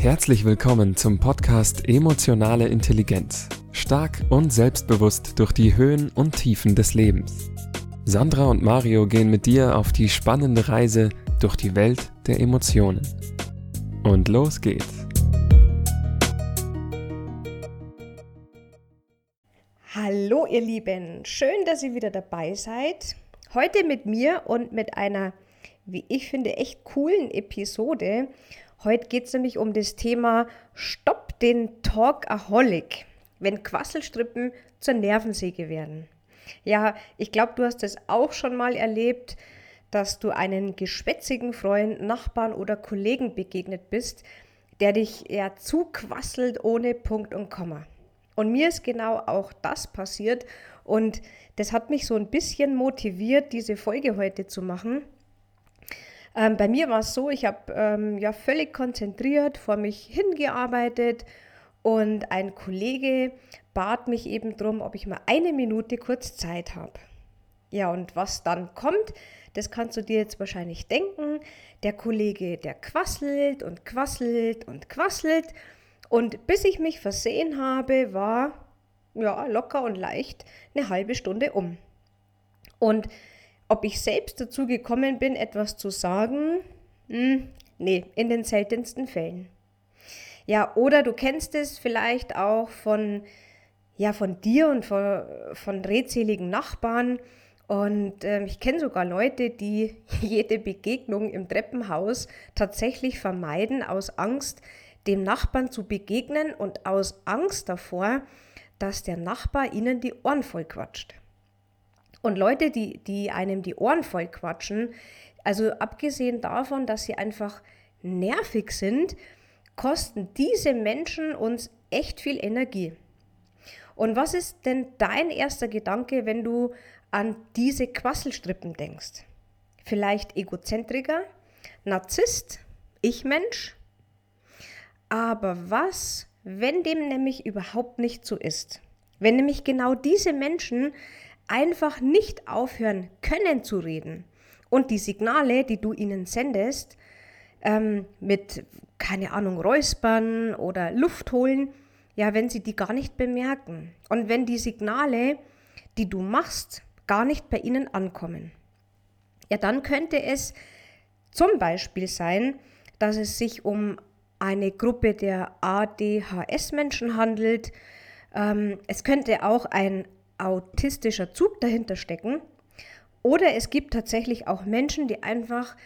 Herzlich willkommen zum Podcast Emotionale Intelligenz. Stark und selbstbewusst durch die Höhen und Tiefen des Lebens. Sandra und Mario gehen mit dir auf die spannende Reise durch die Welt der Emotionen. Und los geht's. Hallo ihr Lieben, schön, dass ihr wieder dabei seid. Heute mit mir und mit einer, wie ich finde, echt coolen Episode. Heute geht es nämlich um das Thema Stopp den Talkaholic, wenn Quasselstrippen zur Nervensäge werden. Ja, ich glaube, du hast es auch schon mal erlebt, dass du einen geschwätzigen Freund, Nachbarn oder Kollegen begegnet bist, der dich ja zuquasselt ohne Punkt und Komma. Und mir ist genau auch das passiert und das hat mich so ein bisschen motiviert, diese Folge heute zu machen ähm, bei mir war es so, ich habe ähm, ja völlig konzentriert vor mich hingearbeitet und ein Kollege bat mich eben darum, ob ich mal eine Minute kurz Zeit habe. Ja, und was dann kommt, das kannst du dir jetzt wahrscheinlich denken. Der Kollege, der quasselt und quasselt und quasselt. Und bis ich mich versehen habe, war ja locker und leicht eine halbe Stunde um. Und ob ich selbst dazu gekommen bin, etwas zu sagen? Hm, nee, in den seltensten Fällen. Ja, oder du kennst es vielleicht auch von, ja, von dir und von, von redseligen Nachbarn. Und äh, ich kenne sogar Leute, die jede Begegnung im Treppenhaus tatsächlich vermeiden aus Angst, dem Nachbarn zu begegnen und aus Angst davor, dass der Nachbar ihnen die Ohren voll quatscht. Und Leute, die, die einem die Ohren voll quatschen, also abgesehen davon, dass sie einfach nervig sind, kosten diese Menschen uns echt viel Energie. Und was ist denn dein erster Gedanke, wenn du an diese Quasselstrippen denkst? Vielleicht Egozentriker, Narzisst, Ich-Mensch? Aber was, wenn dem nämlich überhaupt nicht so ist? Wenn nämlich genau diese Menschen einfach nicht aufhören können zu reden. Und die Signale, die du ihnen sendest, ähm, mit, keine Ahnung, Räuspern oder Luft holen, ja, wenn sie die gar nicht bemerken. Und wenn die Signale, die du machst, gar nicht bei ihnen ankommen. Ja, dann könnte es zum Beispiel sein, dass es sich um eine Gruppe der ADHS-Menschen handelt. Ähm, es könnte auch ein autistischer Zug dahinter stecken. Oder es gibt tatsächlich auch Menschen, die einfach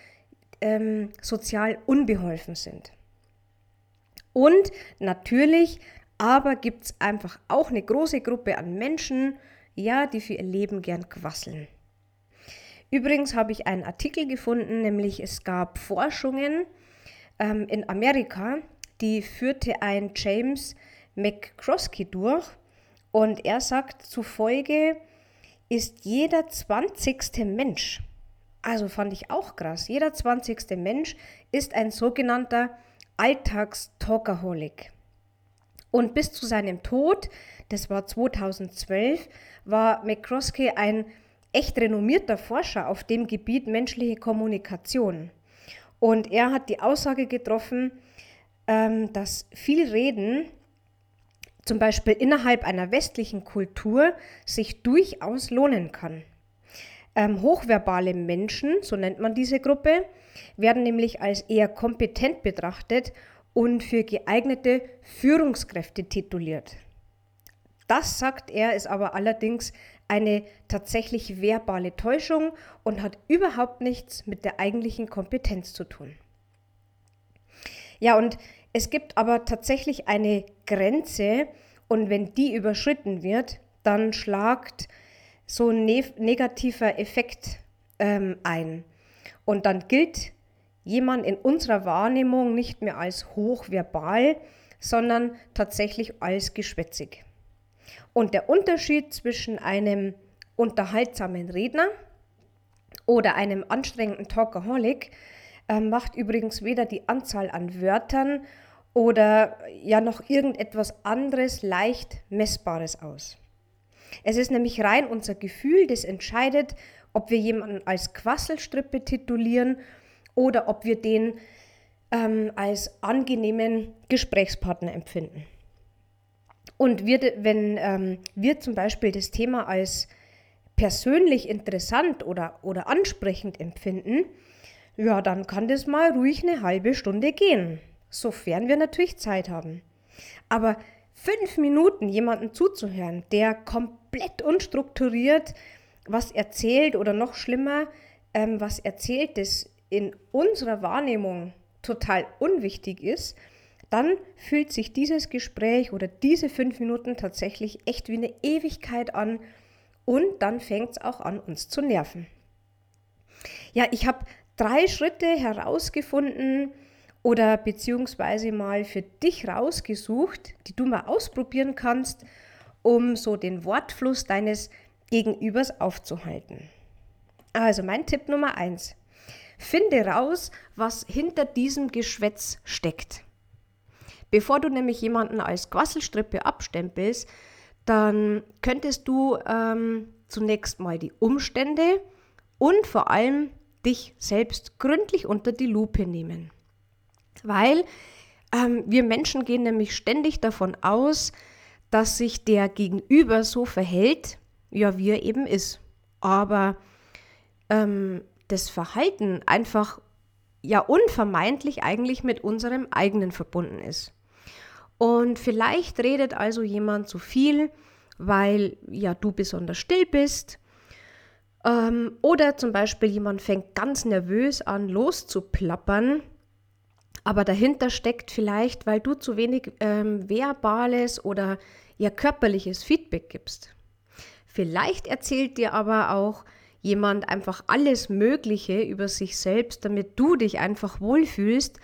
ähm, sozial unbeholfen sind. Und natürlich, aber gibt es einfach auch eine große Gruppe an Menschen, ja, die für ihr Leben gern quasseln. Übrigens habe ich einen Artikel gefunden, nämlich es gab Forschungen ähm, in Amerika, die führte ein James McCroskey durch und er sagt, zufolge ist jeder 20. Mensch, also fand ich auch krass, jeder 20. Mensch ist ein sogenannter Alltagstalkaholic. Und bis zu seinem Tod, das war 2012, war McCroskey ein echt renommierter Forscher auf dem Gebiet menschliche Kommunikation. Und er hat die Aussage getroffen, ähm, dass viel Reden zum Beispiel innerhalb einer westlichen Kultur sich durchaus lohnen kann. Ähm, hochverbale Menschen, so nennt man diese Gruppe, werden nämlich als eher kompetent betrachtet und für geeignete Führungskräfte tituliert. Das, sagt er, ist aber allerdings eine tatsächlich verbale Täuschung und hat überhaupt nichts mit der eigentlichen Kompetenz zu tun. Ja, und es gibt aber tatsächlich eine Grenze und wenn die überschritten wird, dann schlagt so ein ne negativer Effekt ähm, ein. Und dann gilt jemand in unserer Wahrnehmung nicht mehr als hochverbal, sondern tatsächlich als geschwätzig. Und der Unterschied zwischen einem unterhaltsamen Redner oder einem anstrengenden Talkaholic äh, macht übrigens weder die Anzahl an Wörtern oder ja noch irgendetwas anderes leicht Messbares aus. Es ist nämlich rein unser Gefühl, das entscheidet, ob wir jemanden als Quasselstrippe titulieren oder ob wir den ähm, als angenehmen Gesprächspartner empfinden. Und wir, wenn ähm, wir zum Beispiel das Thema als persönlich interessant oder, oder ansprechend empfinden, ja, dann kann das mal ruhig eine halbe Stunde gehen, sofern wir natürlich Zeit haben. Aber fünf Minuten jemanden zuzuhören, der komplett unstrukturiert was erzählt oder noch schlimmer, ähm, was erzählt, das in unserer Wahrnehmung total unwichtig ist, dann fühlt sich dieses Gespräch oder diese fünf Minuten tatsächlich echt wie eine Ewigkeit an und dann fängt es auch an, uns zu nerven. Ja, ich habe drei Schritte herausgefunden oder beziehungsweise mal für dich rausgesucht, die du mal ausprobieren kannst, um so den Wortfluss deines Gegenübers aufzuhalten. Also mein Tipp Nummer eins. Finde raus, was hinter diesem Geschwätz steckt. Bevor du nämlich jemanden als Quasselstrippe abstempelst, dann könntest du ähm, zunächst mal die Umstände und vor allem dich selbst gründlich unter die Lupe nehmen. Weil ähm, wir Menschen gehen nämlich ständig davon aus, dass sich der Gegenüber so verhält, ja, wie er eben ist. Aber ähm, das Verhalten einfach ja unvermeidlich eigentlich mit unserem eigenen verbunden ist. Und vielleicht redet also jemand zu viel, weil ja du besonders still bist. Ähm, oder zum Beispiel jemand fängt ganz nervös an loszuplappern, aber dahinter steckt vielleicht, weil du zu wenig ähm, verbales oder ja körperliches Feedback gibst. Vielleicht erzählt dir aber auch jemand einfach alles Mögliche über sich selbst, damit du dich einfach wohlfühlst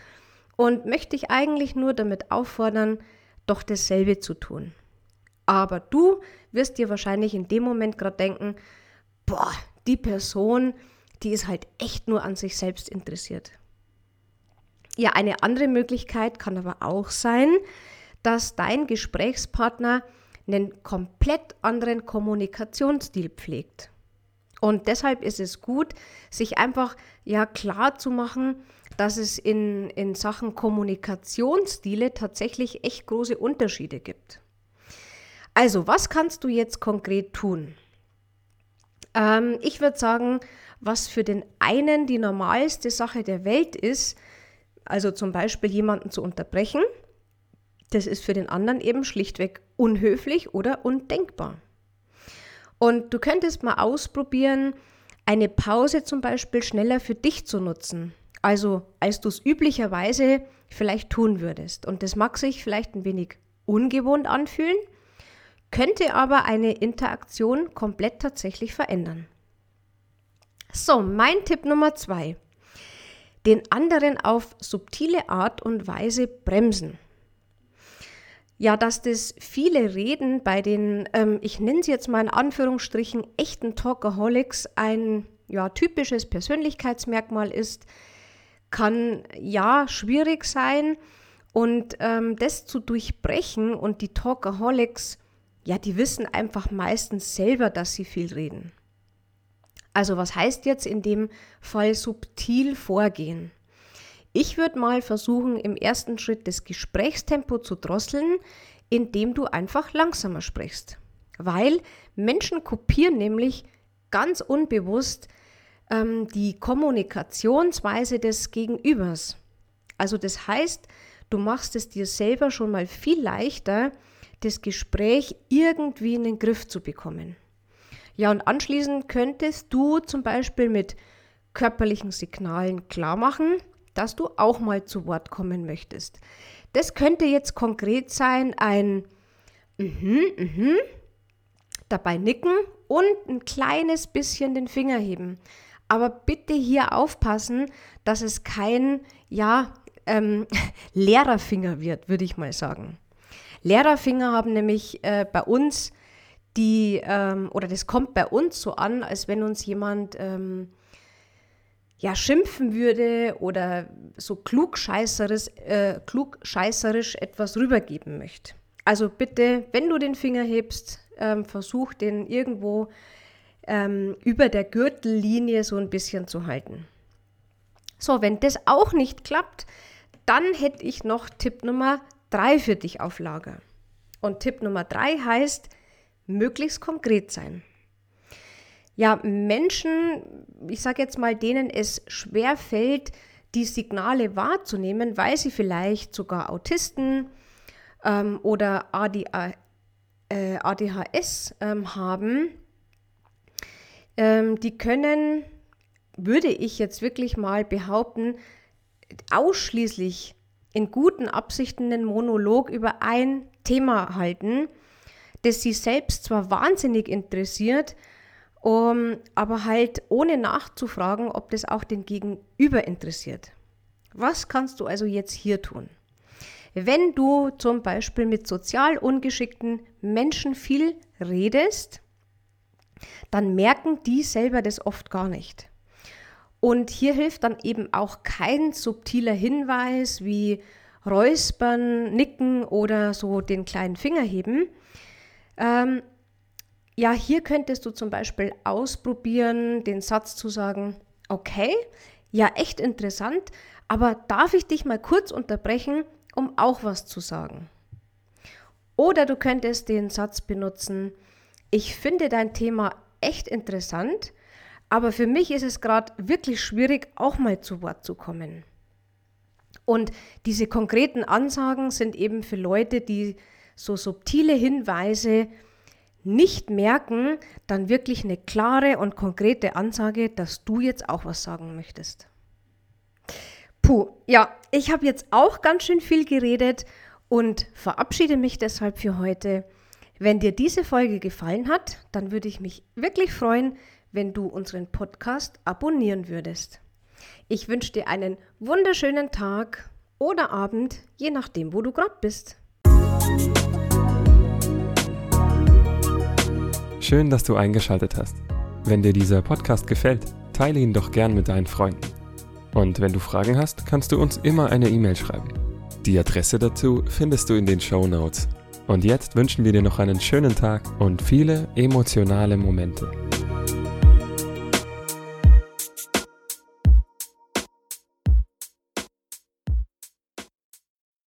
und möchte dich eigentlich nur damit auffordern, doch dasselbe zu tun. Aber du wirst dir wahrscheinlich in dem Moment gerade denken, boah, die Person, die ist halt echt nur an sich selbst interessiert. Ja, eine andere Möglichkeit kann aber auch sein, dass dein Gesprächspartner einen komplett anderen Kommunikationsstil pflegt. Und deshalb ist es gut, sich einfach ja klar zu machen, dass es in, in Sachen Kommunikationsstile tatsächlich echt große Unterschiede gibt. Also, was kannst du jetzt konkret tun? Ähm, ich würde sagen, was für den einen die normalste Sache der Welt ist, also zum Beispiel jemanden zu unterbrechen, das ist für den anderen eben schlichtweg unhöflich oder undenkbar. Und du könntest mal ausprobieren, eine Pause zum Beispiel schneller für dich zu nutzen. Also als du es üblicherweise vielleicht tun würdest. Und das mag sich vielleicht ein wenig ungewohnt anfühlen, könnte aber eine Interaktion komplett tatsächlich verändern. So, mein Tipp Nummer zwei. Den anderen auf subtile Art und Weise bremsen ja, dass das viele Reden bei den, ähm, ich nenne sie jetzt mal in Anführungsstrichen, echten Talkaholics ein ja, typisches Persönlichkeitsmerkmal ist, kann ja schwierig sein. Und ähm, das zu durchbrechen und die Talkaholics, ja, die wissen einfach meistens selber, dass sie viel reden. Also was heißt jetzt in dem Fall subtil vorgehen? Ich würde mal versuchen, im ersten Schritt das Gesprächstempo zu drosseln, indem du einfach langsamer sprichst. Weil Menschen kopieren nämlich ganz unbewusst ähm, die Kommunikationsweise des Gegenübers. Also das heißt, du machst es dir selber schon mal viel leichter, das Gespräch irgendwie in den Griff zu bekommen. Ja, und anschließend könntest du zum Beispiel mit körperlichen Signalen klar machen, dass du auch mal zu Wort kommen möchtest. Das könnte jetzt konkret sein, ein mhm, mhm, dabei nicken und ein kleines bisschen den Finger heben. Aber bitte hier aufpassen, dass es kein, ja, ähm, Lehrerfinger wird, würde ich mal sagen. Lehrerfinger haben nämlich äh, bei uns die, ähm, oder das kommt bei uns so an, als wenn uns jemand ähm, ja, schimpfen würde oder so klugscheißerisch, äh, klugscheißerisch etwas rübergeben möchte. Also bitte, wenn du den Finger hebst, ähm, versuch den irgendwo ähm, über der Gürtellinie so ein bisschen zu halten. So, wenn das auch nicht klappt, dann hätte ich noch Tipp Nummer drei für dich auf Lager. Und Tipp Nummer drei heißt, möglichst konkret sein. Ja, Menschen, ich sage jetzt mal, denen es schwer fällt, die Signale wahrzunehmen, weil sie vielleicht sogar Autisten ähm, oder ADA, äh, ADHS ähm, haben, ähm, die können, würde ich jetzt wirklich mal behaupten, ausschließlich in guten Absichten einen Monolog über ein Thema halten, das sie selbst zwar wahnsinnig interessiert, um, aber halt ohne nachzufragen, ob das auch den Gegenüber interessiert. Was kannst du also jetzt hier tun? Wenn du zum Beispiel mit sozial ungeschickten Menschen viel redest, dann merken die selber das oft gar nicht. Und hier hilft dann eben auch kein subtiler Hinweis wie Räuspern, Nicken oder so den kleinen Finger heben. Ähm, ja, hier könntest du zum Beispiel ausprobieren, den Satz zu sagen, okay, ja, echt interessant, aber darf ich dich mal kurz unterbrechen, um auch was zu sagen? Oder du könntest den Satz benutzen, ich finde dein Thema echt interessant, aber für mich ist es gerade wirklich schwierig, auch mal zu Wort zu kommen. Und diese konkreten Ansagen sind eben für Leute, die so subtile Hinweise nicht merken, dann wirklich eine klare und konkrete Ansage, dass du jetzt auch was sagen möchtest. Puh, ja, ich habe jetzt auch ganz schön viel geredet und verabschiede mich deshalb für heute. Wenn dir diese Folge gefallen hat, dann würde ich mich wirklich freuen, wenn du unseren Podcast abonnieren würdest. Ich wünsche dir einen wunderschönen Tag oder Abend, je nachdem, wo du gerade bist. Schön, dass du eingeschaltet hast. Wenn dir dieser Podcast gefällt, teile ihn doch gern mit deinen Freunden. Und wenn du Fragen hast, kannst du uns immer eine E-Mail schreiben. Die Adresse dazu findest du in den Show Notes. Und jetzt wünschen wir dir noch einen schönen Tag und viele emotionale Momente.